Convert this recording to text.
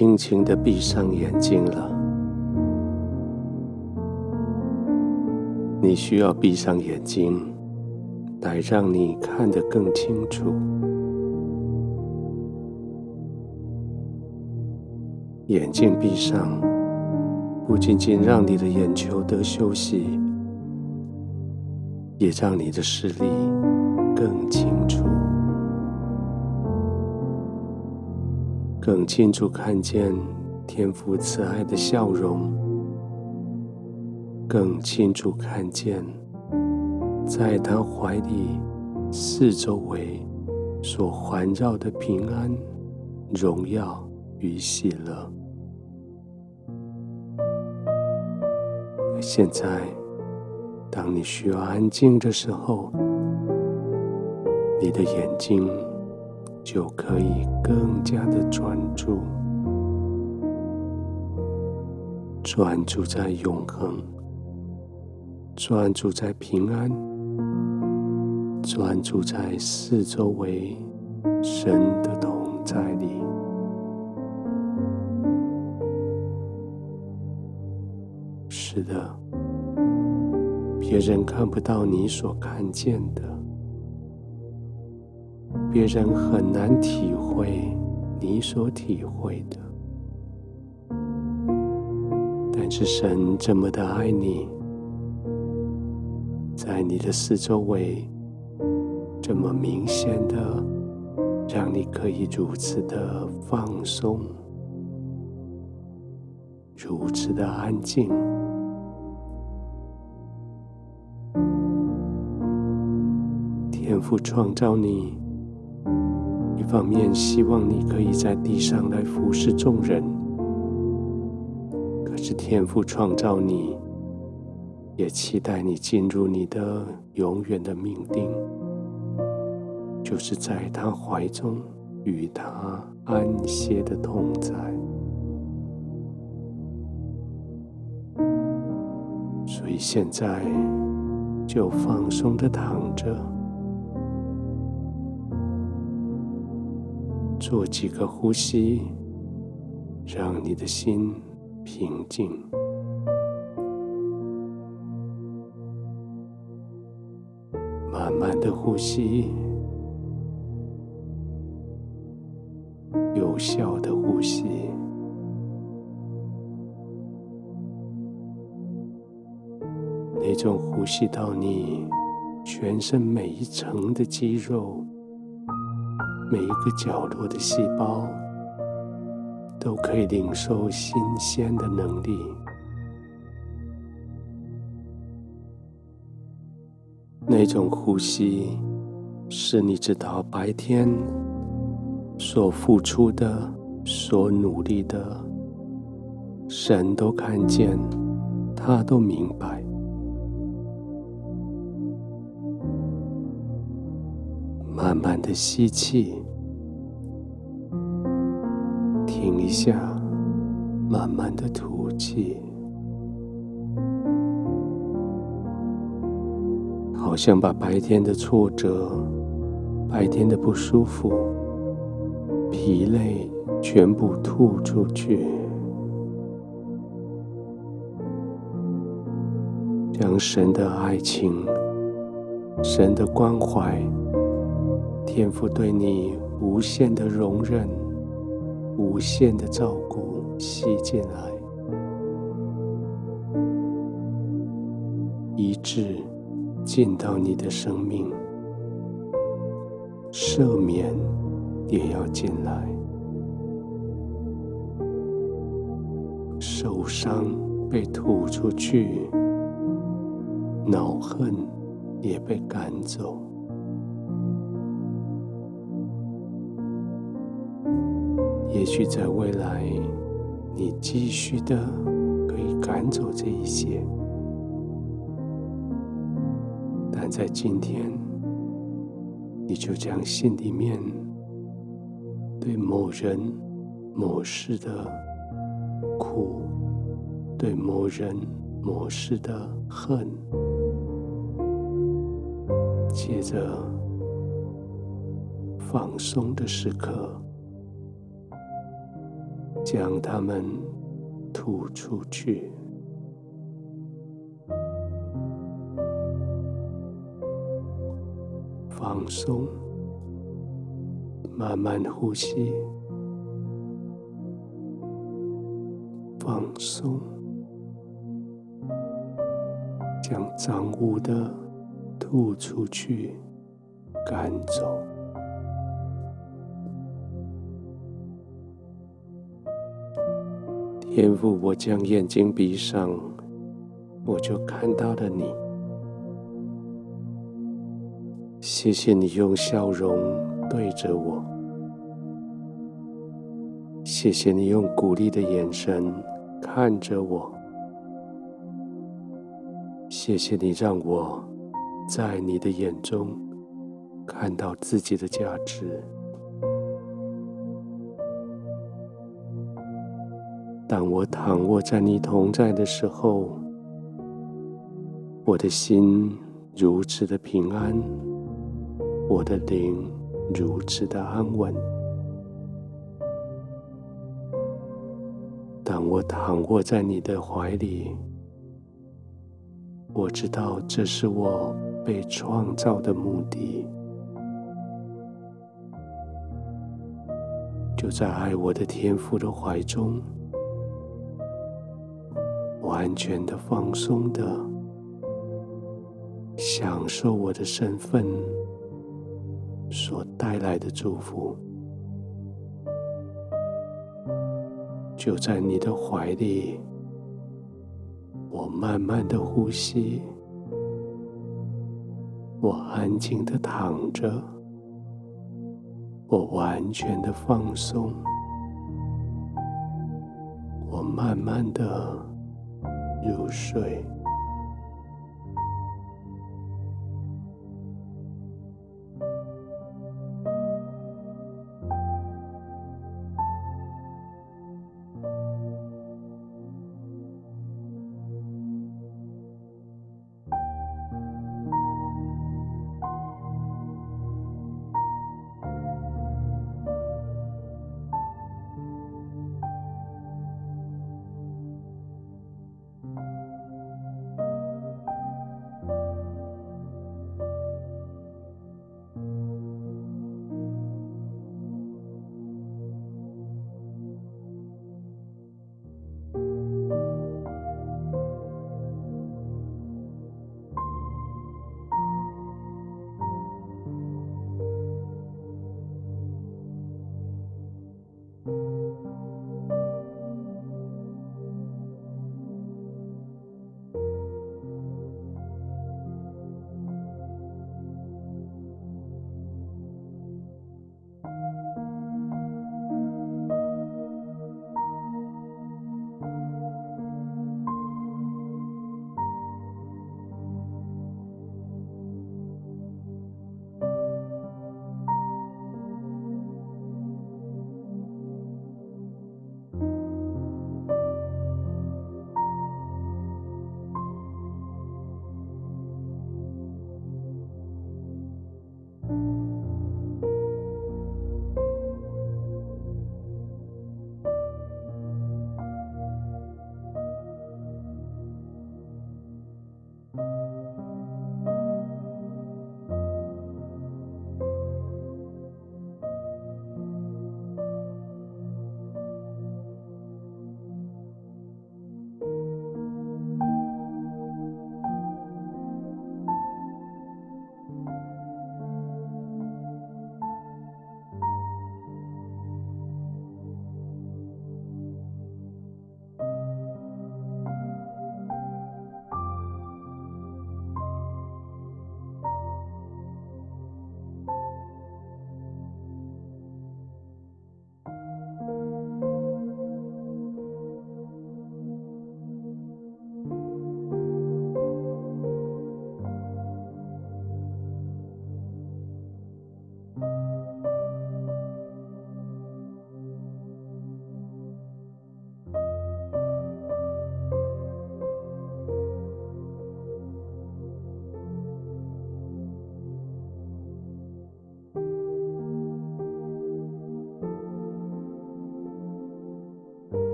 轻轻的闭上眼睛了。你需要闭上眼睛，来让你看得更清楚。眼睛闭上，不仅仅让你的眼球得休息，也让你的视力更清楚，更清楚看见天父慈爱的笑容。更清楚看见，在他怀里四周围所环绕的平安、荣耀与喜乐。现在，当你需要安静的时候，你的眼睛就可以更加的专注，专注在永恒。专注在平安，专注在四周围神的同在里。是的，别人看不到你所看见的，别人很难体会你所体会的，但是神这么的爱你。在你的四周围，这么明显的，让你可以如此的放松，如此的安静。天赋创造你，方面希望你可以在地上来服侍众人，可是天父创造你。也期待你进入你的永远的命定，就是在他怀中与他安歇的同在。所以现在就放松的躺着，做几个呼吸，让你的心平静。慢慢的呼吸，有效的呼吸，那种呼吸到你全身每一层的肌肉，每一个角落的细胞，都可以领受新鲜的能力。那种呼吸，是你知道白天所付出的、所努力的，神都看见，他都明白。慢慢的吸气，停一下，慢慢的吐气。好像把白天的挫折、白天的不舒服、疲累全部吐出去，将神的爱情、神的关怀、天父对你无限的容忍、无限的照顾吸进来，一直。进到你的生命，赦免也要进来，受伤被吐出去，恼恨也被赶走。也许在未来，你继续的可以赶走这一些。但在今天，你就将心里面对某人、某事的苦，对某人、某事的恨，借着放松的时刻，将它们吐出去。放松，慢慢呼吸，放松，将脏污的吐出去，赶走。天父，我将眼睛闭上，我就看到了你。谢谢你用笑容对着我，谢谢你用鼓励的眼神看着我，谢谢你让我在你的眼中看到自己的价值。当我躺卧在你同在的时候，我的心如此的平安。我的灵如此的安稳。当我躺卧在你的怀里，我知道这是我被创造的目的。就在爱我的天父的怀中，完全的放松的享受我的身份。所带来的祝福，就在你的怀里。我慢慢的呼吸，我安静的躺着，我完全的放松，我慢慢的入睡。